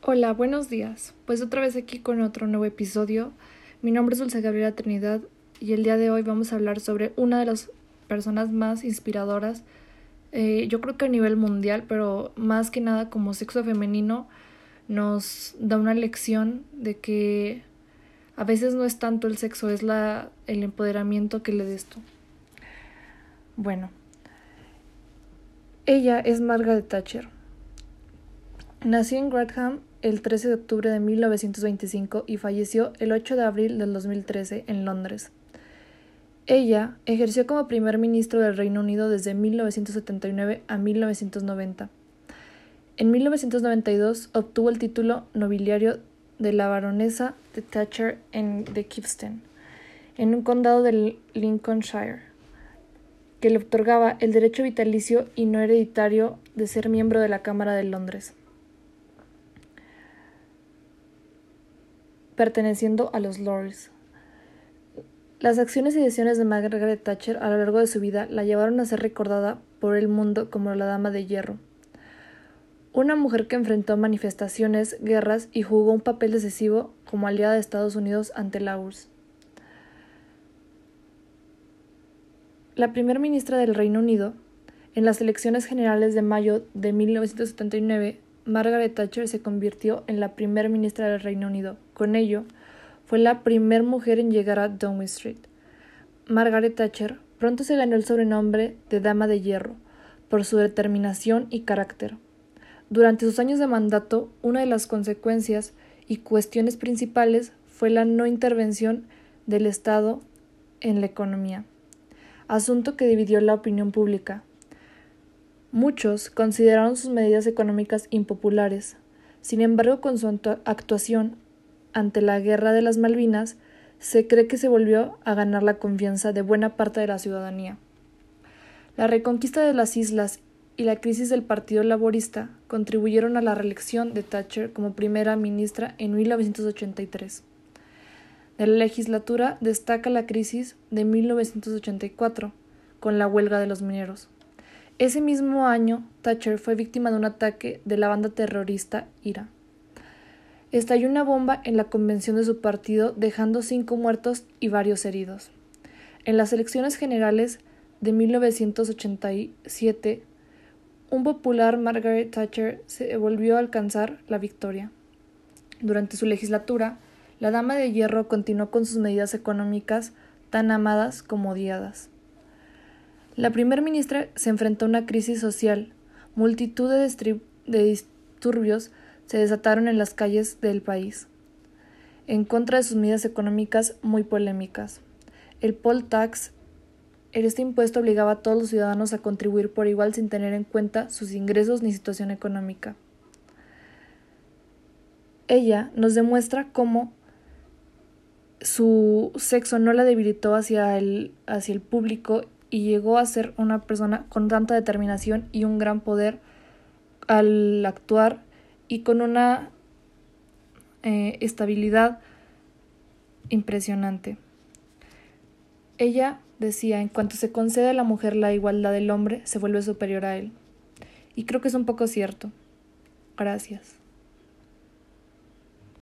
Hola, buenos días. Pues otra vez aquí con otro nuevo episodio. Mi nombre es Dulce Gabriela Trinidad y el día de hoy vamos a hablar sobre una de las personas más inspiradoras, eh, yo creo que a nivel mundial, pero más que nada como sexo femenino, nos da una lección de que a veces no es tanto el sexo, es la, el empoderamiento que le des tú. Bueno, ella es Margaret Thatcher. Nació en Grantham el 13 de octubre de 1925 y falleció el 8 de abril del 2013 en Londres. Ella ejerció como primer ministro del Reino Unido desde 1979 a 1990. En 1992 obtuvo el título nobiliario de la baronesa de Thatcher en de Kipston, en un condado del Lincolnshire, que le otorgaba el derecho vitalicio y no hereditario de ser miembro de la Cámara de Londres. Perteneciendo a los Lords. Las acciones y decisiones de Margaret Thatcher a lo largo de su vida la llevaron a ser recordada por el mundo como la Dama de Hierro. Una mujer que enfrentó manifestaciones, guerras y jugó un papel decisivo como aliada de Estados Unidos ante la URSS. La primera ministra del Reino Unido, en las elecciones generales de mayo de 1979, Margaret Thatcher se convirtió en la primera ministra del Reino Unido. Con ello, fue la primera mujer en llegar a Downing Street. Margaret Thatcher pronto se ganó el sobrenombre de Dama de Hierro por su determinación y carácter. Durante sus años de mandato, una de las consecuencias y cuestiones principales fue la no intervención del Estado en la economía, asunto que dividió la opinión pública. Muchos consideraron sus medidas económicas impopulares. Sin embargo, con su actuación ante la Guerra de las Malvinas, se cree que se volvió a ganar la confianza de buena parte de la ciudadanía. La reconquista de las islas y la crisis del Partido Laborista contribuyeron a la reelección de Thatcher como primera ministra en 1983. De la legislatura destaca la crisis de 1984, con la huelga de los mineros. Ese mismo año, Thatcher fue víctima de un ataque de la banda terrorista IRA. Estalló una bomba en la convención de su partido, dejando cinco muertos y varios heridos. En las elecciones generales de 1987, un popular Margaret Thatcher se volvió a alcanzar la victoria. Durante su legislatura, la Dama de Hierro continuó con sus medidas económicas tan amadas como odiadas. La primera ministra se enfrentó a una crisis social. Multitud de, de disturbios se desataron en las calles del país, en contra de sus medidas económicas muy polémicas. El poll tax, este impuesto obligaba a todos los ciudadanos a contribuir por igual sin tener en cuenta sus ingresos ni situación económica. Ella nos demuestra cómo su sexo no la debilitó hacia el, hacia el público y llegó a ser una persona con tanta determinación y un gran poder al actuar y con una eh, estabilidad impresionante. Ella decía, en cuanto se concede a la mujer la igualdad del hombre, se vuelve superior a él. Y creo que es un poco cierto. Gracias.